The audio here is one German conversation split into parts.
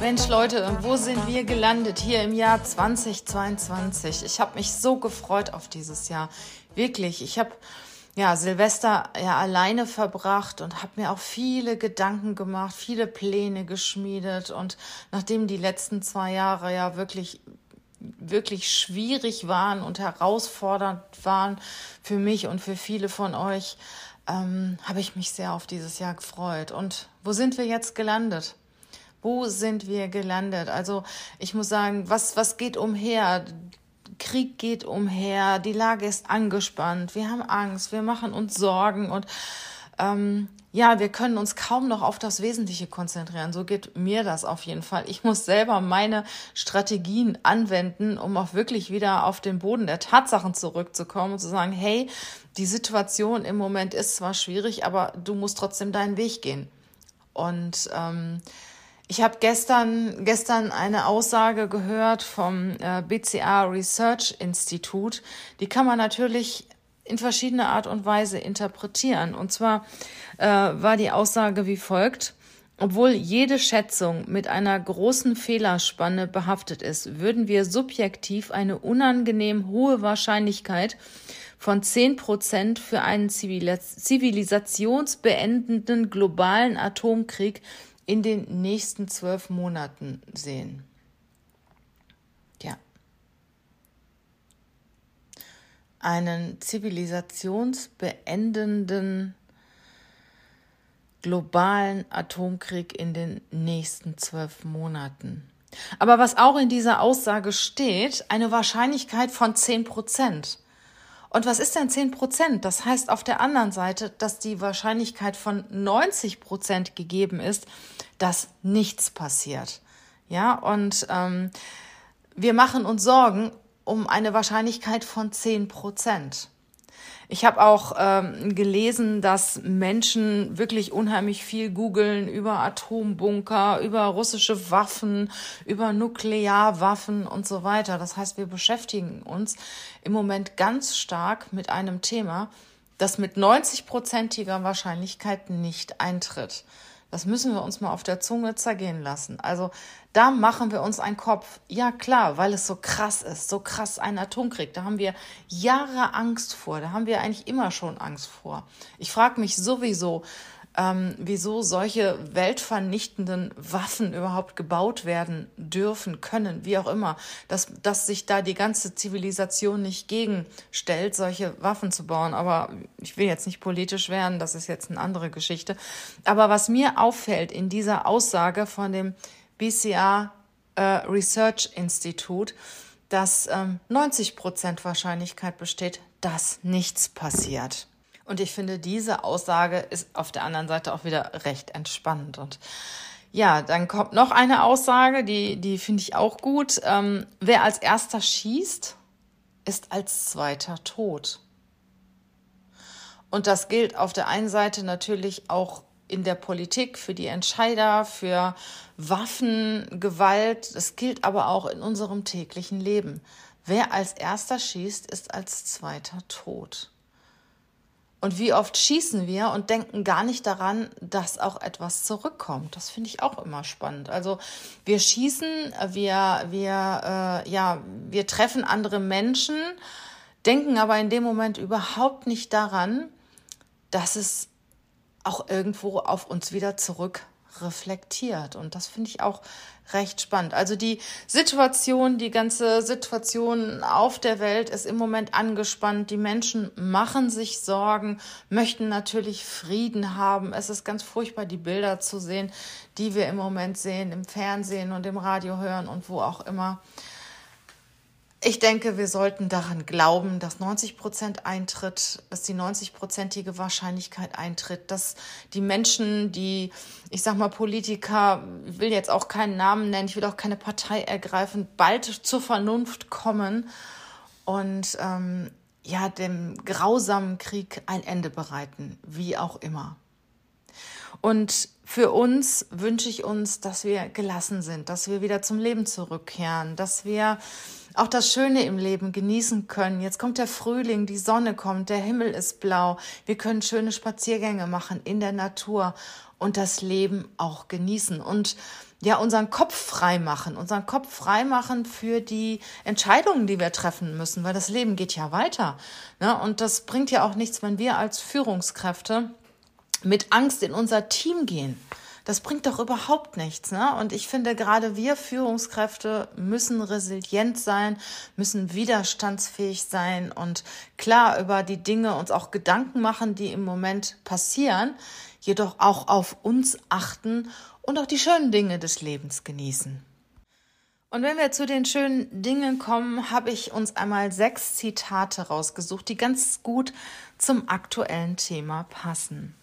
Mensch, Leute, wo sind wir gelandet hier im Jahr 2022? Ich habe mich so gefreut auf dieses Jahr. Wirklich. Ich habe ja Silvester ja alleine verbracht und habe mir auch viele Gedanken gemacht, viele Pläne geschmiedet. Und nachdem die letzten zwei Jahre ja wirklich wirklich schwierig waren und herausfordernd waren für mich und für viele von euch, ähm, habe ich mich sehr auf dieses Jahr gefreut. Und wo sind wir jetzt gelandet? Wo sind wir gelandet? Also ich muss sagen, was, was geht umher? Krieg geht umher, die Lage ist angespannt, wir haben Angst, wir machen uns Sorgen und ähm, ja, wir können uns kaum noch auf das Wesentliche konzentrieren. So geht mir das auf jeden Fall. Ich muss selber meine Strategien anwenden, um auch wirklich wieder auf den Boden der Tatsachen zurückzukommen und zu sagen, hey, die Situation im Moment ist zwar schwierig, aber du musst trotzdem deinen Weg gehen. Und ähm, ich habe gestern, gestern eine Aussage gehört vom äh, BCA Research Institute. Die kann man natürlich in verschiedener Art und Weise interpretieren. Und zwar äh, war die Aussage wie folgt. Obwohl jede Schätzung mit einer großen Fehlerspanne behaftet ist, würden wir subjektiv eine unangenehm hohe Wahrscheinlichkeit von 10 Prozent für einen zivilisationsbeendenden globalen Atomkrieg in den nächsten zwölf Monaten sehen. Ja. Einen zivilisationsbeendenden globalen Atomkrieg in den nächsten zwölf Monaten. Aber was auch in dieser Aussage steht, eine Wahrscheinlichkeit von zehn Prozent. Und was ist denn 10 Prozent? Das heißt auf der anderen Seite, dass die Wahrscheinlichkeit von 90 Prozent gegeben ist, dass nichts passiert. Ja, und ähm, wir machen uns Sorgen um eine Wahrscheinlichkeit von 10 Prozent. Ich habe auch ähm, gelesen, dass Menschen wirklich unheimlich viel googeln über Atombunker, über russische Waffen, über Nuklearwaffen und so weiter. Das heißt, wir beschäftigen uns im Moment ganz stark mit einem Thema, das mit 90-prozentiger Wahrscheinlichkeit nicht eintritt. Das müssen wir uns mal auf der Zunge zergehen lassen. Also da machen wir uns einen Kopf. Ja klar, weil es so krass ist, so krass ein Atomkrieg. Da haben wir Jahre Angst vor. Da haben wir eigentlich immer schon Angst vor. Ich frage mich sowieso, ähm, wieso solche weltvernichtenden Waffen überhaupt gebaut werden dürfen, können, wie auch immer, dass, dass sich da die ganze Zivilisation nicht gegenstellt, solche Waffen zu bauen. Aber ich will jetzt nicht politisch werden, das ist jetzt eine andere Geschichte. Aber was mir auffällt in dieser Aussage von dem BCA äh, Research Institute, dass ähm, 90 Prozent Wahrscheinlichkeit besteht, dass nichts passiert. Und ich finde, diese Aussage ist auf der anderen Seite auch wieder recht entspannend. Und ja, dann kommt noch eine Aussage, die, die finde ich auch gut. Ähm, wer als erster schießt, ist als zweiter tot. Und das gilt auf der einen Seite natürlich auch in der Politik, für die Entscheider, für Waffengewalt. Es gilt aber auch in unserem täglichen Leben. Wer als erster schießt, ist als zweiter tot. Und wie oft schießen wir und denken gar nicht daran, dass auch etwas zurückkommt. Das finde ich auch immer spannend. Also wir schießen, wir, wir, äh, ja, wir treffen andere Menschen, denken aber in dem Moment überhaupt nicht daran, dass es auch irgendwo auf uns wieder zurück reflektiert. Und das finde ich auch recht spannend. Also die Situation, die ganze Situation auf der Welt ist im Moment angespannt. Die Menschen machen sich Sorgen, möchten natürlich Frieden haben. Es ist ganz furchtbar, die Bilder zu sehen, die wir im Moment sehen, im Fernsehen und im Radio hören und wo auch immer. Ich denke, wir sollten daran glauben, dass 90 Prozent eintritt, dass die 90-prozentige Wahrscheinlichkeit eintritt, dass die Menschen, die, ich sag mal, Politiker, ich will jetzt auch keinen Namen nennen, ich will auch keine Partei ergreifen, bald zur Vernunft kommen und ähm, ja, dem grausamen Krieg ein Ende bereiten, wie auch immer. Und für uns wünsche ich uns, dass wir gelassen sind, dass wir wieder zum Leben zurückkehren, dass wir auch das Schöne im Leben genießen können. Jetzt kommt der Frühling, die Sonne kommt, der Himmel ist blau. Wir können schöne Spaziergänge machen in der Natur und das Leben auch genießen und ja, unseren Kopf frei machen, unseren Kopf frei machen für die Entscheidungen, die wir treffen müssen, weil das Leben geht ja weiter. Ne? Und das bringt ja auch nichts, wenn wir als Führungskräfte mit Angst in unser Team gehen. Das bringt doch überhaupt nichts. Ne? Und ich finde, gerade wir Führungskräfte müssen resilient sein, müssen widerstandsfähig sein und klar über die Dinge uns auch Gedanken machen, die im Moment passieren, jedoch auch auf uns achten und auch die schönen Dinge des Lebens genießen. Und wenn wir zu den schönen Dingen kommen, habe ich uns einmal sechs Zitate rausgesucht, die ganz gut zum aktuellen Thema passen.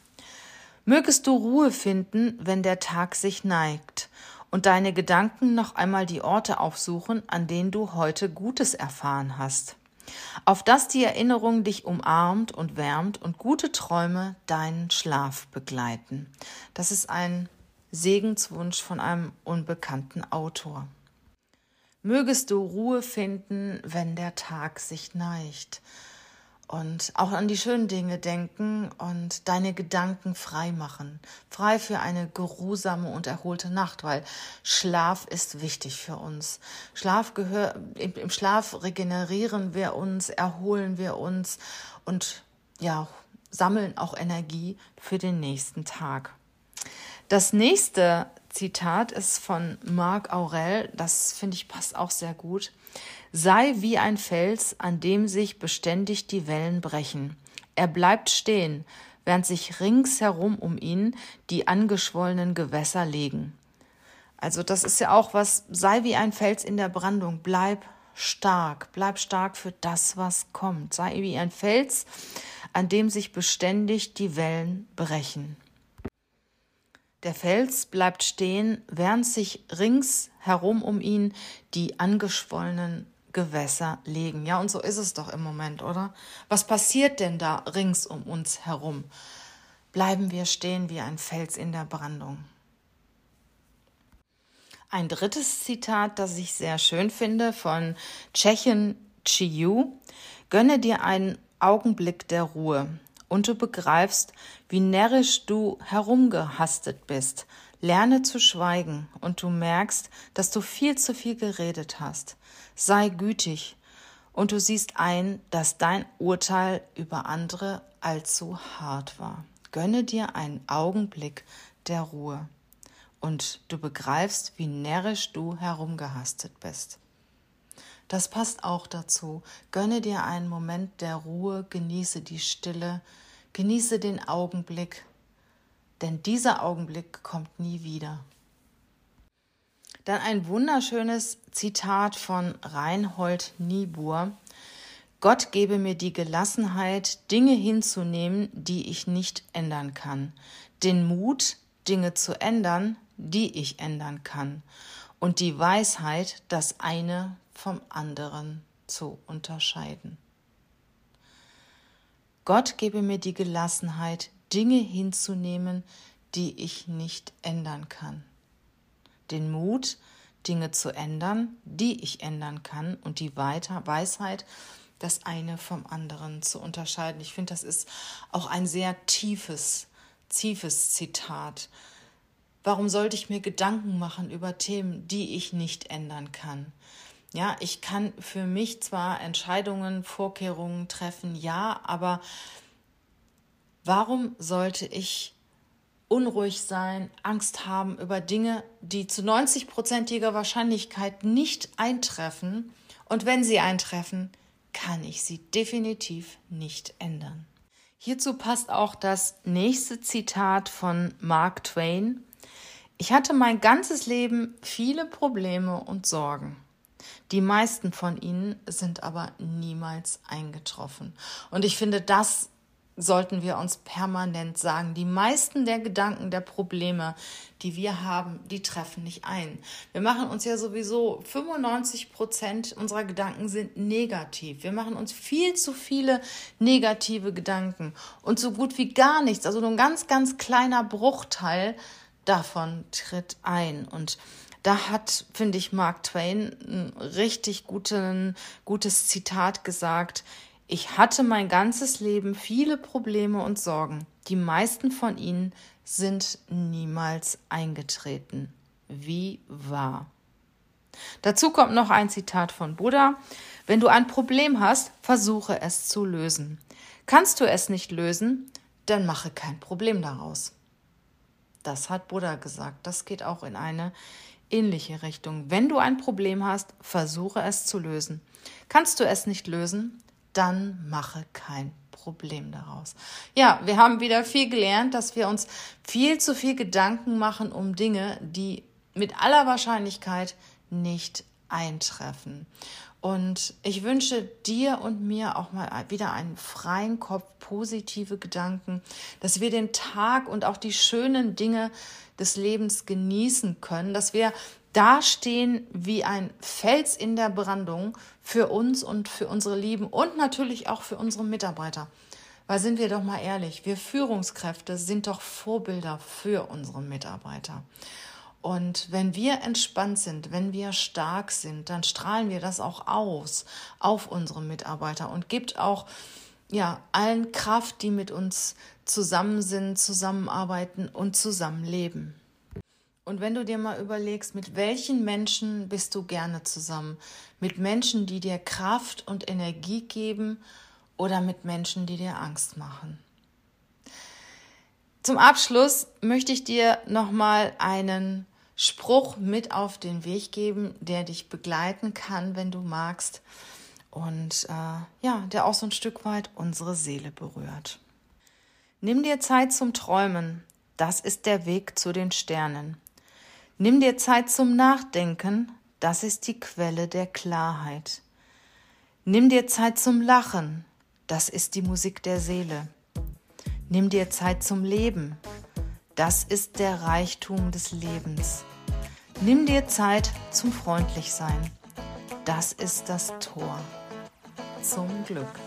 Mögest du Ruhe finden, wenn der Tag sich neigt und deine Gedanken noch einmal die Orte aufsuchen, an denen du heute Gutes erfahren hast. Auf dass die Erinnerung dich umarmt und wärmt und gute Träume deinen Schlaf begleiten. Das ist ein Segenswunsch von einem unbekannten Autor. Mögest du Ruhe finden, wenn der Tag sich neigt und auch an die schönen Dinge denken und deine Gedanken frei machen. Frei für eine geruhsame und erholte Nacht, weil Schlaf ist wichtig für uns. Schlaf gehört, im Schlaf regenerieren wir uns, erholen wir uns und ja, sammeln auch Energie für den nächsten Tag. Das nächste Zitat ist von Marc Aurel, das finde ich passt auch sehr gut sei wie ein Fels, an dem sich beständig die Wellen brechen. Er bleibt stehen, während sich ringsherum um ihn die angeschwollenen Gewässer legen. Also das ist ja auch was, sei wie ein Fels in der Brandung, bleib stark, bleib stark für das, was kommt. Sei wie ein Fels, an dem sich beständig die Wellen brechen. Der Fels bleibt stehen, während sich ringsherum um ihn die angeschwollenen Gewässer legen. Ja, und so ist es doch im Moment, oder? Was passiert denn da rings um uns herum? Bleiben wir stehen wie ein Fels in der Brandung. Ein drittes Zitat, das ich sehr schön finde, von Tschechen Chiu. Gönne dir einen Augenblick der Ruhe und du begreifst, wie närrisch du herumgehastet bist. Lerne zu schweigen und du merkst, dass du viel zu viel geredet hast. Sei gütig und du siehst ein, dass dein Urteil über andere allzu hart war. Gönne dir einen Augenblick der Ruhe und du begreifst, wie närrisch du herumgehastet bist. Das passt auch dazu. Gönne dir einen Moment der Ruhe, genieße die Stille, genieße den Augenblick, denn dieser Augenblick kommt nie wieder. Dann ein wunderschönes Zitat von Reinhold Niebuhr. Gott gebe mir die Gelassenheit, Dinge hinzunehmen, die ich nicht ändern kann, den Mut, Dinge zu ändern, die ich ändern kann, und die Weisheit, das eine vom anderen zu unterscheiden. Gott gebe mir die Gelassenheit, Dinge hinzunehmen, die ich nicht ändern kann. Den Mut, Dinge zu ändern, die ich ändern kann und die Weisheit, das eine vom anderen zu unterscheiden. Ich finde, das ist auch ein sehr tiefes, tiefes Zitat. Warum sollte ich mir Gedanken machen über Themen, die ich nicht ändern kann? Ja, ich kann für mich zwar Entscheidungen, Vorkehrungen treffen, ja, aber warum sollte ich unruhig sein, Angst haben über Dinge, die zu 90-prozentiger Wahrscheinlichkeit nicht eintreffen? Und wenn sie eintreffen, kann ich sie definitiv nicht ändern. Hierzu passt auch das nächste Zitat von Mark Twain. Ich hatte mein ganzes Leben viele Probleme und Sorgen. Die meisten von ihnen sind aber niemals eingetroffen. Und ich finde, das sollten wir uns permanent sagen. Die meisten der Gedanken, der Probleme, die wir haben, die treffen nicht ein. Wir machen uns ja sowieso 95 Prozent unserer Gedanken sind negativ. Wir machen uns viel zu viele negative Gedanken und so gut wie gar nichts, also nur ein ganz, ganz kleiner Bruchteil davon tritt ein. Und da hat, finde ich, Mark Twain ein richtig guten, gutes Zitat gesagt. Ich hatte mein ganzes Leben viele Probleme und Sorgen. Die meisten von ihnen sind niemals eingetreten. Wie wahr. Dazu kommt noch ein Zitat von Buddha. Wenn du ein Problem hast, versuche es zu lösen. Kannst du es nicht lösen, dann mache kein Problem daraus. Das hat Buddha gesagt. Das geht auch in eine ähnliche Richtung. Wenn du ein Problem hast, versuche es zu lösen. Kannst du es nicht lösen, dann mache kein Problem daraus. Ja, wir haben wieder viel gelernt, dass wir uns viel zu viel Gedanken machen um Dinge, die mit aller Wahrscheinlichkeit nicht eintreffen. Und ich wünsche dir und mir auch mal wieder einen freien Kopf, positive Gedanken, dass wir den Tag und auch die schönen Dinge des Lebens genießen können, dass wir dastehen wie ein Fels in der Brandung für uns und für unsere Lieben und natürlich auch für unsere Mitarbeiter. Weil sind wir doch mal ehrlich, wir Führungskräfte sind doch Vorbilder für unsere Mitarbeiter. Und wenn wir entspannt sind, wenn wir stark sind, dann strahlen wir das auch aus auf unsere Mitarbeiter und gibt auch ja allen Kraft, die mit uns zusammen sind, zusammenarbeiten und zusammenleben. Und wenn du dir mal überlegst, mit welchen Menschen bist du gerne zusammen? Mit Menschen, die dir Kraft und Energie geben oder mit Menschen, die dir Angst machen? Zum Abschluss möchte ich dir nochmal einen Spruch mit auf den Weg geben, der dich begleiten kann, wenn du magst und äh, ja, der auch so ein Stück weit unsere Seele berührt. Nimm dir Zeit zum Träumen, das ist der Weg zu den Sternen. Nimm dir Zeit zum Nachdenken, das ist die Quelle der Klarheit. Nimm dir Zeit zum Lachen, das ist die Musik der Seele. Nimm dir Zeit zum Leben, das ist der Reichtum des Lebens. Nimm dir Zeit zum Freundlichsein, das ist das Tor zum Glück.